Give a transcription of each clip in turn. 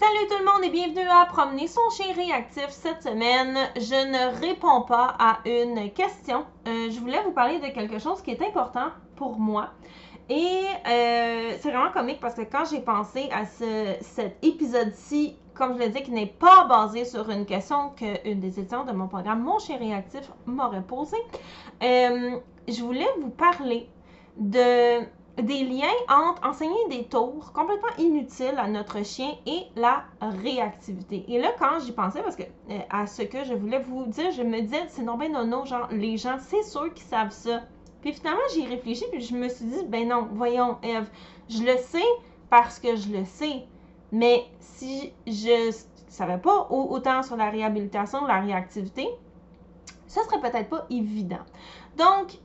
Salut tout le monde et bienvenue à Promener son chien réactif. Cette semaine, je ne réponds pas à une question. Euh, je voulais vous parler de quelque chose qui est important pour moi. Et euh, c'est vraiment comique parce que quand j'ai pensé à ce, cet épisode-ci, comme je l'ai dit, qui n'est pas basé sur une question qu'une des étudiantes de mon programme Mon chien réactif m'aurait posée, euh, je voulais vous parler de des liens entre enseigner des tours complètement inutiles à notre chien et la réactivité. Et là, quand j'y pensais, parce que euh, à ce que je voulais vous dire, je me disais, c'est non ben non, non, genre, les gens, c'est sûr qu'ils savent ça. Puis finalement, j'y réfléchi, puis je me suis dit, ben non, voyons, Eve, je le sais parce que je le sais. Mais si je savais pas autant sur la réhabilitation, la réactivité, ça serait peut-être pas évident. Donc,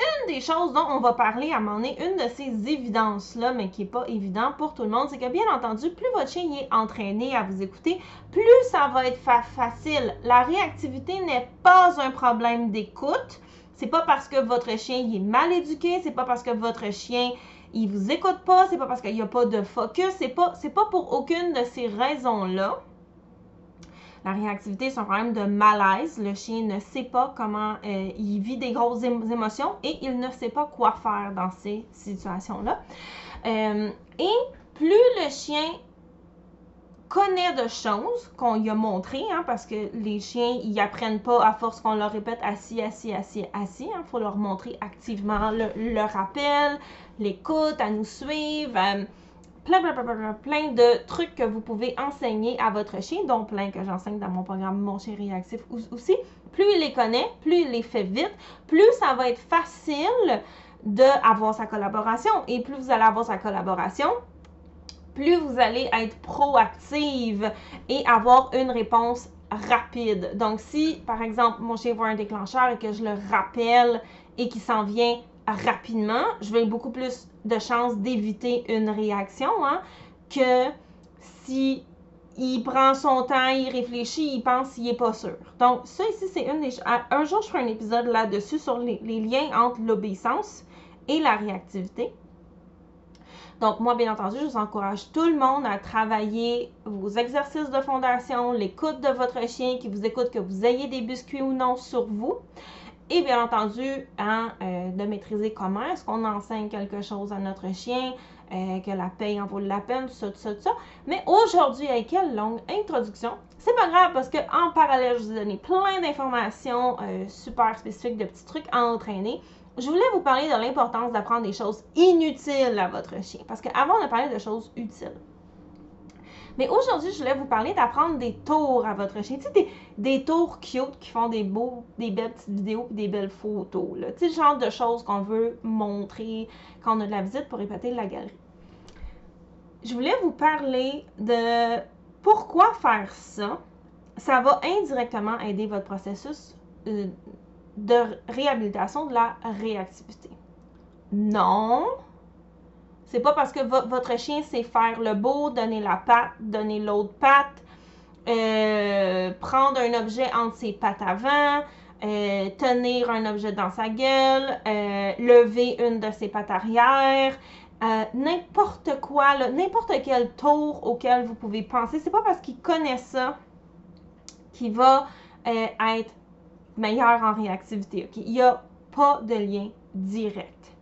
une des choses dont on va parler à un moment donné, une de ces évidences-là, mais qui n'est pas évident pour tout le monde, c'est que bien entendu, plus votre chien est entraîné à vous écouter, plus ça va être facile. La réactivité n'est pas un problème d'écoute. C'est pas parce que votre chien est mal éduqué, c'est pas parce que votre chien il vous écoute pas, c'est pas parce qu'il n'y a pas de focus, c'est pas, pas pour aucune de ces raisons-là la réactivité, c'est un problème de malaise. Le chien ne sait pas comment euh, il vit des grosses émotions et il ne sait pas quoi faire dans ces situations-là. Euh, et plus le chien connaît de choses qu'on lui a montré, hein, parce que les chiens, ils apprennent pas à force qu'on leur répète assis, assis, assis, assis. Il hein. faut leur montrer activement le, rappel, l'écoute, à nous suivre. Euh, plein, plein, plein, plein, de trucs que vous pouvez enseigner à votre chien, dont plein que j'enseigne dans mon programme Mon chien réactif aussi. Plus il les connaît, plus il les fait vite, plus ça va être facile d'avoir sa collaboration. Et plus vous allez avoir sa collaboration, plus vous allez être proactive et avoir une réponse rapide. Donc, si, par exemple, mon chien voit un déclencheur et que je le rappelle et qu'il s'en vient rapidement, je vais beaucoup plus de chances d'éviter une réaction hein, que si il prend son temps, il réfléchit, il pense, il n'est pas sûr. Donc, ça ici, c'est une des Un jour, je ferai un épisode là-dessus sur les, liens entre l'obéissance et la réactivité. Donc, moi, bien entendu, je vous encourage tout le monde à travailler vos exercices de fondation, l'écoute de votre chien qui vous écoute, que vous ayez des biscuits ou non sur vous. Et bien entendu, hein, euh, de maîtriser comment est-ce qu'on enseigne quelque chose à notre chien, euh, que la paye en vaut la peine, tout ça, tout ça, tout ça. Mais aujourd'hui, avec quelle longue introduction, c'est pas grave parce qu'en parallèle, je vous ai donné plein d'informations euh, super spécifiques, de petits trucs à entraîner. Je voulais vous parler de l'importance d'apprendre des choses inutiles à votre chien. Parce qu'avant, on a parlé de choses utiles. Mais aujourd'hui, je voulais vous parler d'apprendre des tours à votre chien. Tu sais, des, tours cute qui font des beaux, des belles petites vidéos et des belles photos. Tu sais, le genre de choses qu'on veut montrer quand on a de la visite pour épater la galerie. Je voulais vous parler de pourquoi faire ça. Ça va indirectement aider votre processus euh, de réhabilitation de la réactivité. Non, c'est pas parce que votre chien sait faire le beau, donner la patte, donner l'autre patte, euh, prendre un objet entre ses pattes avant, euh, tenir un objet dans sa gueule, euh, lever une de ses pattes arrière, n'importe quoi, n'importe quel tour auquel vous pouvez penser. C'est pas parce qu'il connaît ça qu'il va être meilleur en réactivité. Il n'y a pas de lien direct.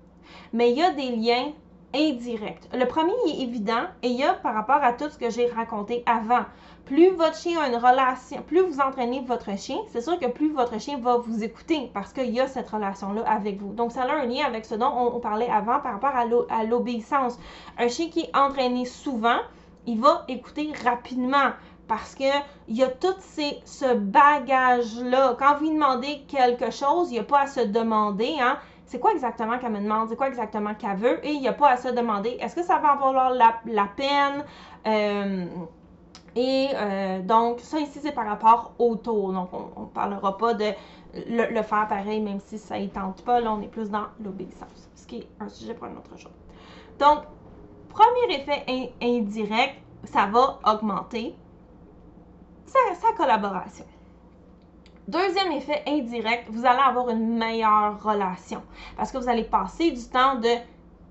Mais il y a des liens indirect. Le premier est évident et il y a par rapport à tout ce que j'ai raconté avant. Plus votre chien a une relation, plus vous entraînez votre chien, c'est sûr que plus votre chien va vous écouter parce qu'il y a cette relation-là avec vous. Donc, ça a un lien avec ce dont on, parlait avant par rapport à l'obéissance. Un chien qui est entraîné souvent, il va écouter rapidement parce que il y a tout ce bagage-là. Quand vous lui demandez quelque chose, il n'y a pas à se demander, hein, c'est quoi exactement qu'elle me demande, c'est quoi exactement qu'elle veut, et il n'y a pas à se demander est-ce que ça va valoir la, peine? Euh, et euh, donc, ça ici, c'est par rapport au tour. Donc, on ne parlera pas de le, faire pareil, même si ça ne tente pas. Là, on est plus dans l'obéissance, ce qui est un sujet pour un autre jour. Donc, premier effet indirect, ça va augmenter sa collaboration. Deuxième effet indirect, vous allez avoir une meilleure relation parce que vous allez passer du temps de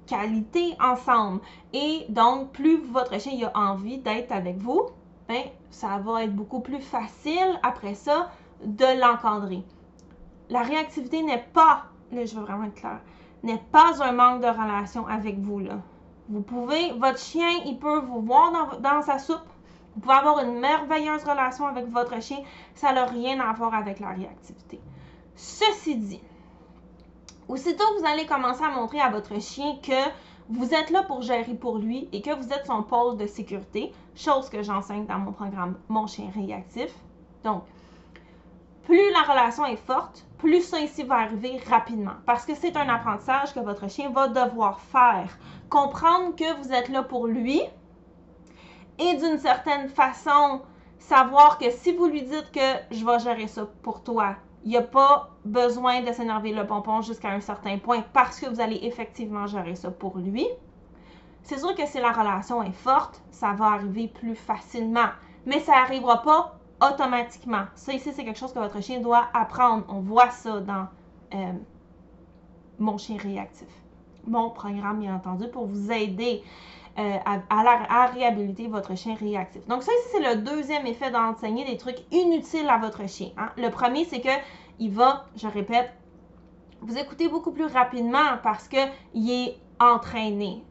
qualité ensemble. Et donc, plus votre chien a envie d'être avec vous, ben, ça va être beaucoup plus facile après ça de l'encadrer. La réactivité n'est pas, là je veux vraiment être clair, n'est pas un manque de relation avec vous. Là. Vous pouvez, votre chien, il peut vous voir dans sa soupe. Vous pouvez avoir une merveilleuse relation avec votre chien. Ça n'a rien à voir avec la réactivité. Ceci dit, aussitôt que vous allez commencer à montrer à votre chien que vous êtes là pour gérer pour lui et que vous êtes son pôle de sécurité, chose que j'enseigne dans mon programme Mon chien réactif. Donc, plus la relation est forte, plus ça ici va arriver rapidement. Parce que c'est un apprentissage que votre chien va devoir faire. Comprendre que vous êtes là pour lui et d'une certaine façon, savoir que si vous lui dites que je vais gérer ça pour toi, il n'y a pas besoin de s'énerver le pompon jusqu'à un certain point parce que vous allez effectivement gérer ça pour lui. C'est sûr que si la relation est forte, ça va arriver plus facilement. Mais ça n'arrivera pas automatiquement. Ça ici, c'est quelque chose que votre chien doit apprendre. On voit ça dans euh, mon chien réactif. Mon programme, bien entendu, pour vous aider euh, à, réhabiliter votre chien réactif. Donc ça ici, c'est le deuxième effet d'enseigner des trucs inutiles à votre chien. Hein. Le premier, c'est que il va, je répète, vous écouter beaucoup plus rapidement parce qu'il est entraîné.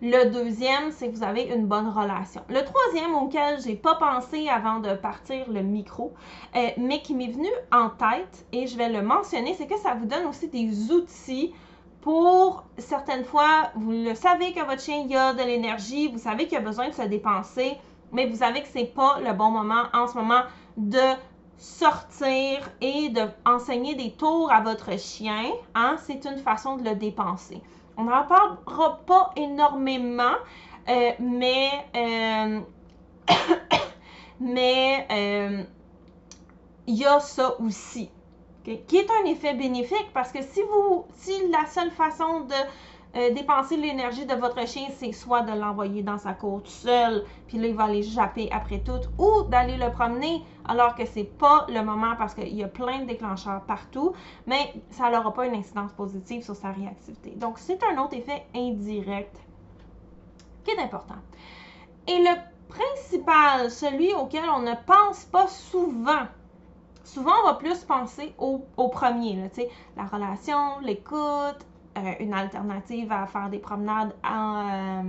Le deuxième, c'est que vous avez une bonne relation. Le troisième, auquel j'ai pas pensé avant de partir le micro, euh, mais qui m'est venu en tête et je vais le mentionner, c'est que ça vous donne aussi des outils pour certaines fois, vous le savez que votre chien a de l'énergie, vous savez qu'il a besoin de se dépenser, mais vous savez que c'est pas le bon moment en ce moment de sortir et d'enseigner des tours à votre chien. Hein? C'est une façon de le dépenser. On n'en parlera pas énormément, euh, mais, euh, mais euh, il y a ça aussi, qui est un effet bénéfique parce que si vous, si la seule façon de euh, dépenser l'énergie de votre chien, c'est soit de l'envoyer dans sa cour tout seul, puis là, il va aller japper après tout, ou d'aller le promener alors que c'est pas le moment parce qu'il y a plein de déclencheurs partout, mais ça n'aura pas une incidence positive sur sa réactivité. Donc, c'est un autre effet indirect qui est important. Et le principal, celui auquel on ne pense pas souvent, souvent on va plus penser au, au premier, là, la relation, l'écoute, euh, une alternative à faire des promenades euh,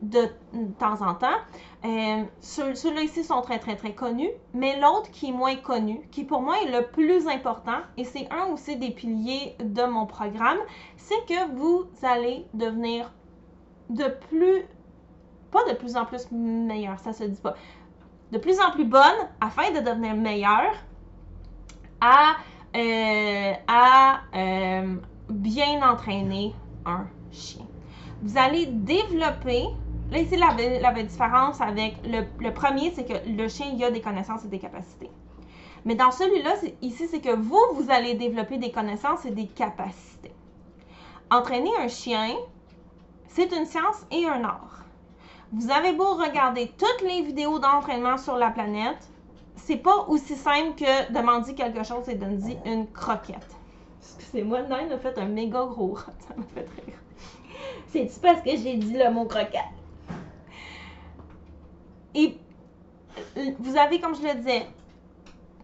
de, temps en temps. Euh, Ceux-là ici sont très, très, très connus, mais l'autre qui est moins connu, qui pour moi est le plus important, et c'est un aussi des piliers de mon programme, c'est que vous allez devenir de plus, pas de plus en plus meilleur, ça se dit pas, de plus en plus bonne afin de devenir meilleur à, à bien entraîner un chien. Vous allez développer, là ici la, la différence avec le, premier, c'est que le chien il a des connaissances et des capacités. Mais dans celui-là, ici, c'est que vous, vous allez développer des connaissances et des capacités. Entraîner un chien, c'est une science et un art. Vous avez beau regarder toutes les vidéos d'entraînement sur la planète, c'est pas aussi simple que demander quelque chose et donner une croquette. Excusez-moi, Nine a fait un méga gros Ça m'a fait rire. C'est-tu parce que j'ai dit le mot croquette? Et vous avez, comme je le disais,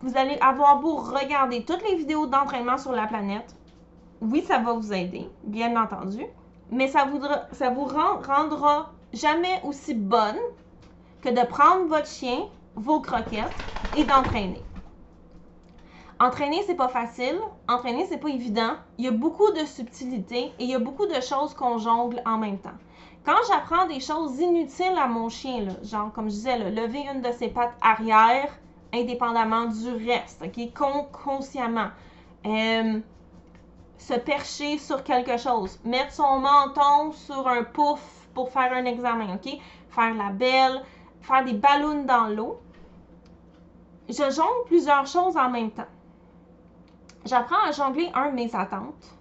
vous allez avoir beau regarder toutes les vidéos d'entraînement sur la planète. Oui, ça va vous aider, bien entendu. Mais ça vous rendra jamais aussi bonne que de prendre votre chien, vos croquettes et d'entraîner. Entraîner, c'est pas facile. Entraîner, c'est pas évident. Il y a beaucoup de subtilités et il y a beaucoup de choses qu'on jongle en même temps. Quand j'apprends des choses inutiles à mon chien, genre comme je disais, lever une de ses pattes arrière indépendamment du reste, ok, consciemment, euh, se percher sur quelque chose, mettre son menton sur un pouf pour faire un examen, ok, faire la belle, faire des ballons dans l'eau. Je jongle plusieurs choses en même temps. J'apprends à jongler un de mes attentes,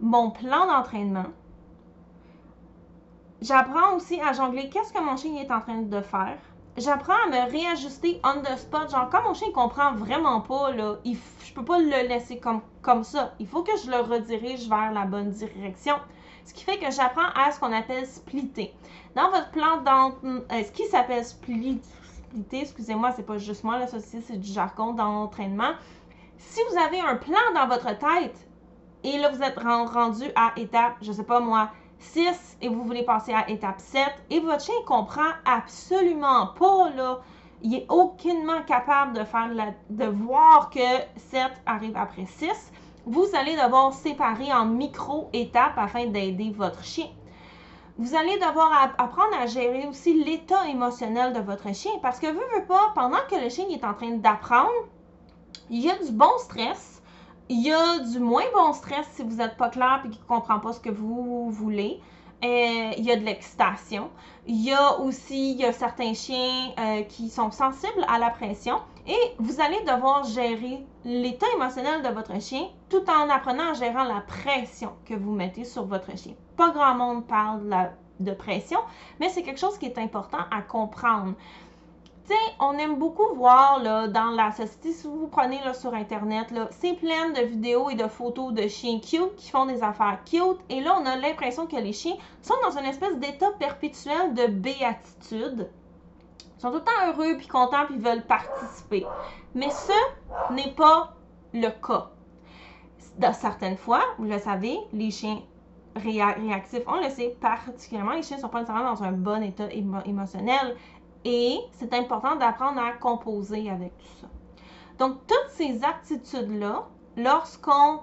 mon plan d'entraînement. J'apprends aussi à jongler qu'est-ce que mon chien est en train de faire. J'apprends à me réajuster on the spot. Genre, quand mon chien comprend vraiment pas, là, je peux pas le laisser comme ça. Il faut que je le redirige vers la bonne direction. Ce qui fait que j'apprends à ce qu'on appelle splitter. Dans votre plan d'entraînement, euh, ce qui s'appelle split, flexibilité, excusez-moi, c'est pas juste moi, là, ça c'est du jargon dans l'entraînement. Si vous avez un plan dans votre tête et là, vous êtes rendu à étape, je sais pas moi, 6 et vous voulez passer à étape 7 et votre chien comprend absolument pas, là, il est aucunement capable de faire de voir que 7 arrive après 6, vous allez devoir séparer en micro-étapes afin d'aider votre chien. Vous allez devoir apprendre à gérer aussi l'état émotionnel de votre chien parce que, vous veux pas, pendant que le chien est en train d'apprendre, il y a du bon stress, il y a du moins bon stress si vous n'êtes pas clair et qu'il ne comprend pas ce que vous voulez. Euh, il y a de l'excitation. Il y a aussi certains chiens euh, qui sont sensibles à la pression. Et vous allez devoir gérer l'état émotionnel de votre chien tout en apprenant à gérer la pression que vous mettez sur votre chien. Pas grand monde parle de pression, mais c'est quelque chose qui est important à comprendre. Tu on aime beaucoup voir dans la société, si vous prenez sur Internet, c'est plein de vidéos et de photos de chiens cute qui font des affaires cute. Et là, on a l'impression que les chiens sont dans une espèce d'état perpétuel de béatitude. Sont tout le temps heureux, puis contents, puis veulent participer. Mais ce n'est pas le cas. Dans certaines fois, vous le savez, les chiens réactifs, on le sait particulièrement, les chiens ne sont pas nécessairement dans un bon état émotionnel. Et c'est important d'apprendre à composer avec tout ça. Donc, toutes ces aptitudes-là, lorsqu'on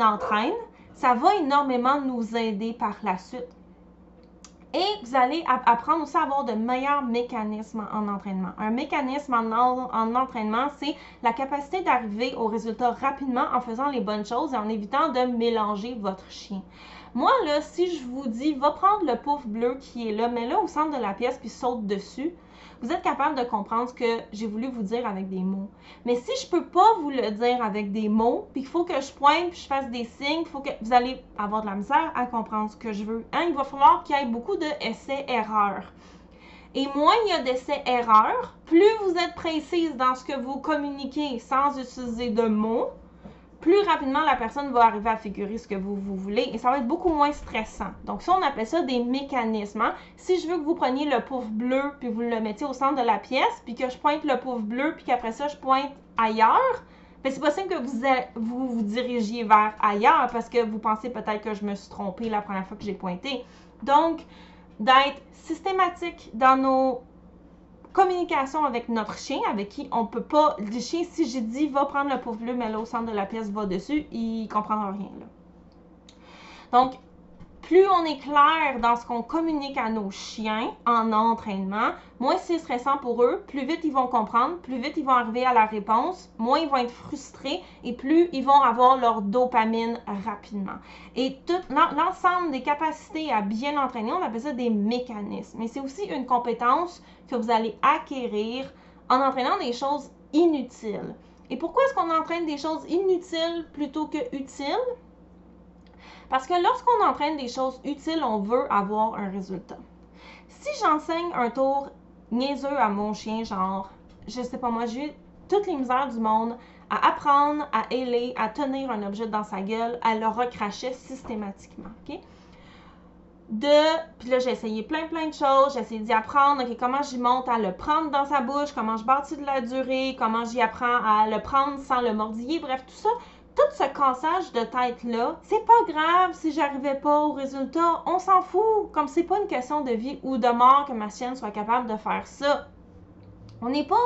entraîne, ça va énormément nous aider par la suite. Et vous allez apprendre aussi à avoir de meilleurs mécanismes en entraînement. Un mécanisme en, en entraînement, c'est la capacité d'arriver au résultat rapidement en faisant les bonnes choses et en évitant de mélanger votre chien. Moi, là, si je vous dis, va prendre le pouf bleu qui est là, mets-le au centre de la pièce puis saute dessus, vous êtes capable de comprendre ce que j'ai voulu vous dire avec des mots. Mais si je peux pas vous le dire avec des mots, puis qu'il faut que je pointe, puis je fasse des signes, faut que vous allez avoir de la misère à comprendre ce que je veux. Hein? Il va falloir qu'il y ait beaucoup d'essais-erreurs. Et moins il y a d'essais-erreurs, plus vous êtes précise dans ce que vous communiquez sans utiliser de mots, plus rapidement la personne va arriver à figurer ce que vous, voulez et ça va être beaucoup moins stressant. Donc ça, on appelle ça des mécanismes. Hein. Si je veux que vous preniez le pouf bleu puis vous le mettiez au centre de la pièce, puis que je pointe le pouf bleu puis qu'après ça, je pointe ailleurs, ben c'est possible que vous, vous vous dirigiez vers ailleurs parce que vous pensez peut-être que je me suis trompée la première fois que j'ai pointé. Donc, d'être systématique dans nos communication avec notre chien, avec qui on peut pas. Le chien, si j'ai dit va prendre le pauvre bleu, mais là au centre de la pièce, va dessus, il comprendra rien. Là. Donc, plus on est clair dans ce qu'on communique à nos chiens en entraînement, moins c'est stressant pour eux, plus vite ils vont comprendre, plus vite ils vont arriver à la réponse, moins ils vont être frustrés et plus ils vont avoir leur dopamine rapidement. Et tout l'ensemble des capacités à bien entraîner, on appelle ça des mécanismes. Mais c'est aussi une compétence que vous allez acquérir en entraînant des choses inutiles. Et pourquoi est-ce qu'on entraîne des choses inutiles plutôt que utiles? Parce que lorsqu'on entraîne des choses utiles, on veut avoir un résultat. Si j'enseigne un tour niaiseux à mon chien, genre, je sais pas moi, j'ai toutes les misères du monde à apprendre à ailer, à tenir un objet dans sa gueule, à le recracher systématiquement. OK? De, puis là, j'ai essayé plein, plein de choses. J'ai essayé d'y apprendre, OK, comment j'y monte à le prendre dans sa bouche, comment je bâtis de la durée, comment j'y apprends à le prendre sans le mordiller, bref, tout ça tout ce cassage de tête-là, c'est pas grave si j'arrivais pas au résultat. On s'en fout. Comme c'est pas une question de vie ou de mort que ma chienne soit capable de faire ça. On n'est pas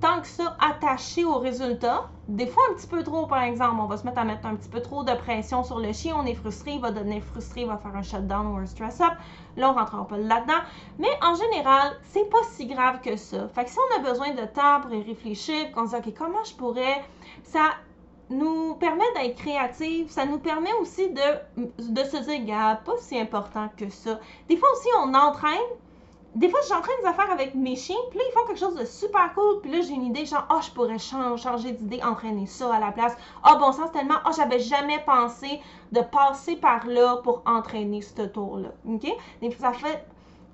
tant que ça attaché au résultat. Des fois, un petit peu trop, par exemple. On va se mettre à mettre un petit peu trop de pression sur le chien. On est frustré, il va devenir frustré, il va faire un shutdown ou un stress-up. Là, on rentrera pas là-dedans. Mais en général, c'est pas si grave que ça. Fait que si on a besoin de temps pour y réfléchir, qu'on se dit, OK, comment je pourrais. Ça nous permet d'être créatifs, ça nous permet aussi de, se dire, gars, pas si important que ça. Des fois aussi, on entraîne. Des fois, j'entraîne des affaires avec mes chiens, puis là, ils font quelque chose de super cool, puis là, j'ai une idée, genre, oh, je pourrais changer, d'idée, entraîner ça à la place. Oh, bon sens, tellement, oh, j'avais jamais pensé de passer par là pour entraîner ce tour-là. OK? Ça fait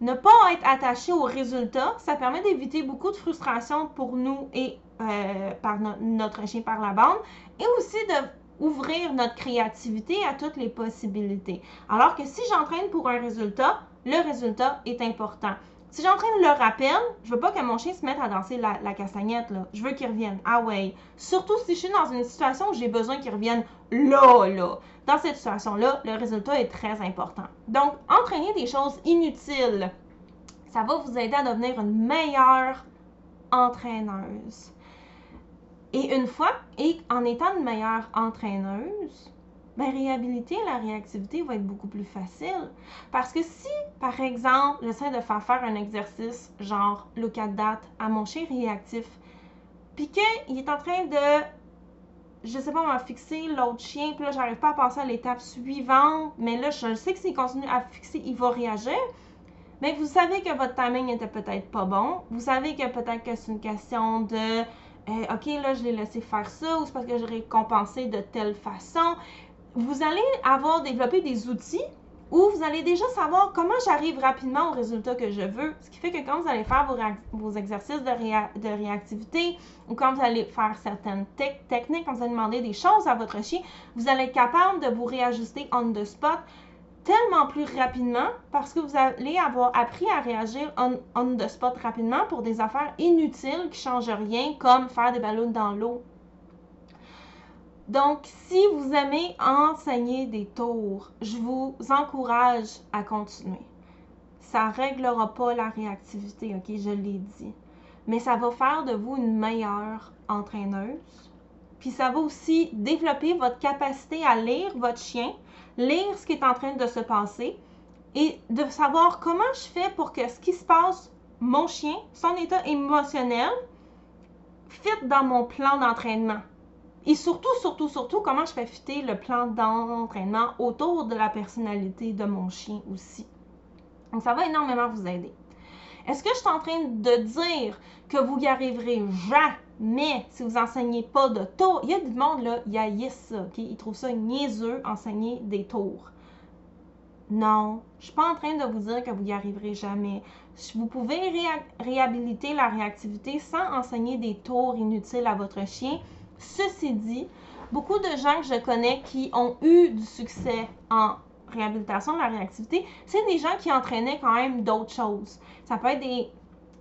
ne pas être attaché au résultat, ça permet d'éviter beaucoup de frustration pour nous et euh, par notre chien par la bande, et aussi d'ouvrir notre créativité à toutes les possibilités. Alors que si j'entraîne pour un résultat, le résultat est important. Si j'entraîne le rappel, je veux pas que mon chien se mette à danser la, la castagnette, là. Je veux qu'il revienne. Ah ouais. Surtout si je suis dans une situation où j'ai besoin qu'il revienne là, là. Dans cette situation-là, le résultat est très important. Donc, entraîner des choses inutiles, ça va vous aider à devenir une meilleure entraîneuse. Et une fois, et en étant une meilleure entraîneuse, ben, réhabiliter la réactivité va être beaucoup plus facile. Parce que si, par exemple, j'essaie de faire faire un exercice genre look at that à mon chien réactif, puis qu'il est en train de, je sais pas, m'a fixer l'autre chien, puis là, j'arrive pas à passer à l'étape suivante, mais là, je sais que s'il continue à fixer, il va réagir. Mais vous savez que votre timing était peut-être pas bon. Vous savez que peut-être que c'est une question de euh, OK, là, je l'ai laissé faire ça, ou c'est parce que j'ai récompensé de telle façon vous allez avoir développé des outils où vous allez déjà savoir comment j'arrive rapidement au résultat que je veux. Ce qui fait que quand vous allez faire vos, exercices de, de, réactivité ou quand vous allez faire certaines techniques, quand vous allez demander des choses à votre chien, vous allez être capable de vous réajuster on the spot tellement plus rapidement parce que vous allez avoir appris à réagir on, the spot rapidement pour des affaires inutiles qui ne changent rien comme faire des ballons dans l'eau donc, si vous aimez enseigner des tours, je vous encourage à continuer. Ça ne réglera pas la réactivité, ok, je l'ai dit. Mais ça va faire de vous une meilleure entraîneuse. Puis ça va aussi développer votre capacité à lire votre chien, lire ce qui est en train de se passer et de savoir comment je fais pour que ce qui se passe, mon chien, son état émotionnel, fit dans mon plan d'entraînement. Et surtout, surtout, surtout, comment je fais fitter le plan d'entraînement autour de la personnalité de mon chien aussi. Donc, ça va énormément vous aider. Est-ce que je suis en train de dire que vous y arriverez jamais? Si vous enseignez pas de tours? Il y a du monde, là, il y a ça, OK? Ils trouvent ça niaiseux, enseigner des tours. Non, je suis pas en train de vous dire que vous y arriverez jamais. Vous pouvez réhabiliter la réactivité sans enseigner des tours inutiles à votre chien Ceci dit, beaucoup de gens que je connais qui ont eu du succès en réhabilitation de la réactivité, c'est des gens qui entraînaient quand même d'autres choses. Ça peut être des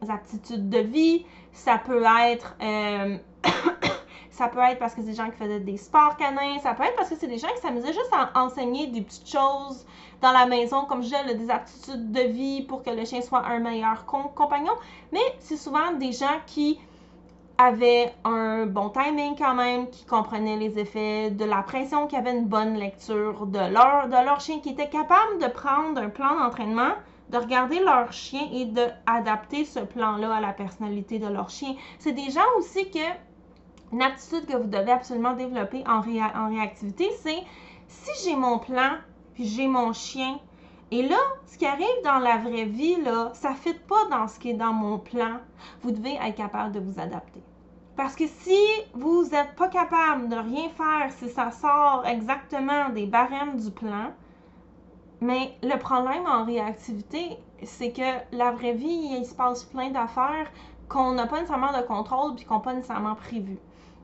aptitudes de vie, ça peut être euh, ça peut être parce que c'est des gens qui faisaient des sports canins, ça peut être parce que c'est des gens qui s'amusaient juste à enseigner des petites choses dans la maison, comme je disais, des aptitudes de vie pour que le chien soit un meilleur compagnon. Mais c'est souvent des gens qui avait un bon timing quand même, qui comprenait les effets de la pression, qui avait une bonne lecture de leur, de leur chien, qui était capable de prendre un plan d'entraînement, de regarder leur chien et d'adapter ce plan-là à la personnalité de leur chien. C'est des gens aussi que, une aptitude que vous devez absolument développer en, réactivité, c'est si j'ai mon plan, j'ai mon chien, et là, ce qui arrive dans la vraie vie, ça ne fit pas dans ce qui est dans mon plan. Vous devez être capable de vous adapter. Parce que si vous n'êtes pas capable de rien faire si ça sort exactement des barèmes du plan, mais le problème en réactivité, c'est que la vraie vie, il se passe plein d'affaires qu'on n'a pas nécessairement de contrôle puis qu'on n'a pas nécessairement prévu.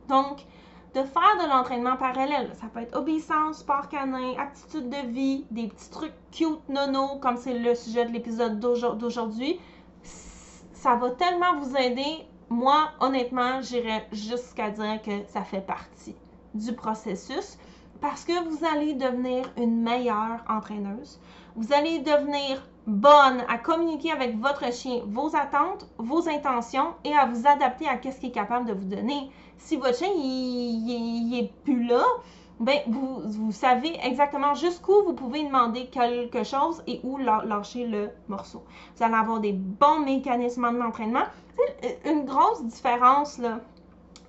Donc, de faire de l'entraînement parallèle, ça peut être obéissance, sport canin, aptitude de vie, des petits trucs cute, nono, comme c'est le sujet de l'épisode d'aujourd'hui, ça va tellement vous aider moi, honnêtement, j'irais jusqu'à dire que ça fait partie du processus parce que vous allez devenir une meilleure entraîneuse. Vous allez devenir bonne à communiquer avec votre chien vos attentes, vos intentions et à vous adapter à ce qu'il est capable de vous donner. Si votre chien il, il est plus là, ben, vous, vous savez exactement jusqu'où vous pouvez demander quelque chose et où lâcher le morceau. Vous allez avoir des bons mécanismes d'entraînement. C'est une grosse différence là,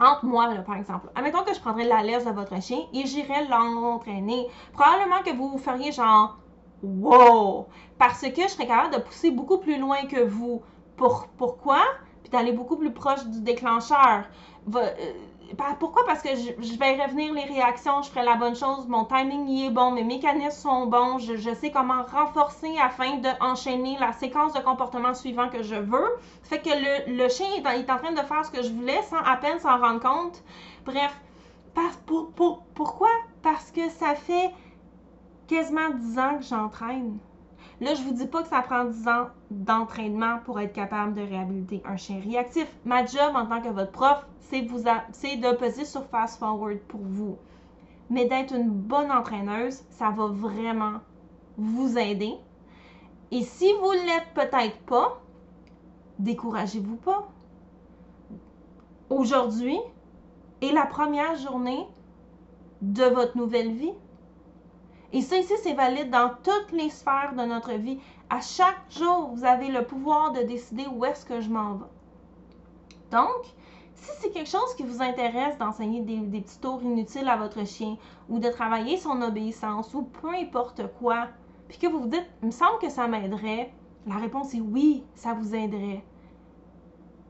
entre moi, là, par exemple. Admettons que je prendrais la laisse de votre chien et j'irais l'entraîner. Probablement que vous feriez genre wow! Parce que je serais capable de pousser beaucoup plus loin que vous. Pour, pourquoi? Puis d'aller beaucoup plus proche du déclencheur. Euh, pourquoi? Parce que je, vais revenir les réactions, je ferai la bonne chose, mon timing y est bon, mes mécanismes sont bons, je, sais comment renforcer afin d'enchaîner la séquence de comportement suivant que je veux. Ça fait que le, chien est en, train de faire ce que je voulais sans à peine s'en rendre compte. Bref, pourquoi? Parce que ça fait quasiment 10 ans que j'entraîne. Là, je vous dis pas que ça prend 10 ans d'entraînement pour être capable de réhabiliter un chien réactif. Ma job en tant que votre prof, c'est de peser sur fast forward pour vous. Mais d'être une bonne entraîneuse, ça va vraiment vous aider. Et si vous ne l'êtes peut-être pas, découragez-vous pas. Aujourd'hui est la première journée de votre nouvelle vie. Et ça ici, c'est valide dans toutes les sphères de notre vie. À chaque jour, vous avez le pouvoir de décider où est-ce que je m'en vais. Donc, si c'est quelque chose qui vous intéresse d'enseigner des, petits tours inutiles à votre chien ou de travailler son obéissance ou peu importe quoi, puis que vous vous dites, il me semble que ça m'aiderait, la réponse est oui, ça vous aiderait.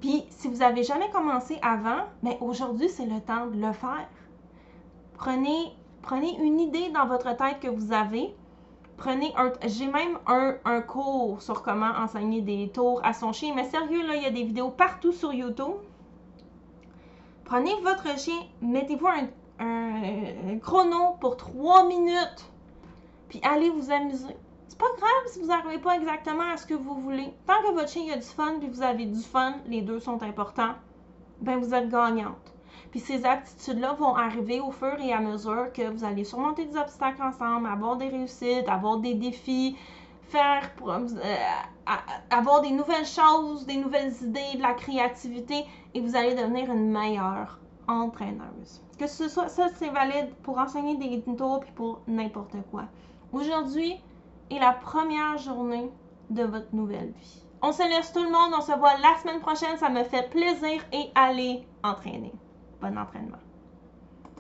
Puis, si vous n'avez jamais commencé avant, mais aujourd'hui, c'est le temps de le faire. Prenez, prenez une idée dans votre tête que vous avez. Prenez un. J'ai même un, un, cours sur comment enseigner des tours à son chien. Mais sérieux, là, il y a des vidéos partout sur YouTube. Prenez votre chien, mettez-vous un, chrono pour trois minutes, puis allez vous amuser. C'est pas grave si vous n'arrivez pas exactement à ce que vous voulez. Tant que votre chien a du fun, puis vous avez du fun, les deux sont importants, ben vous êtes gagnante. Puis ces aptitudes-là vont arriver au fur et à mesure que vous allez surmonter des obstacles ensemble, avoir des réussites, avoir des défis, faire euh, avoir des nouvelles choses, des nouvelles idées, de la créativité et vous allez devenir une meilleure entraîneuse. Que ce soit ça, c'est valide pour enseigner des tours puis pour n'importe quoi. Aujourd'hui est la première journée de votre nouvelle vie. On se laisse tout le monde, on se voit la semaine prochaine, ça me fait plaisir et allez entraîner. Bon entraînement.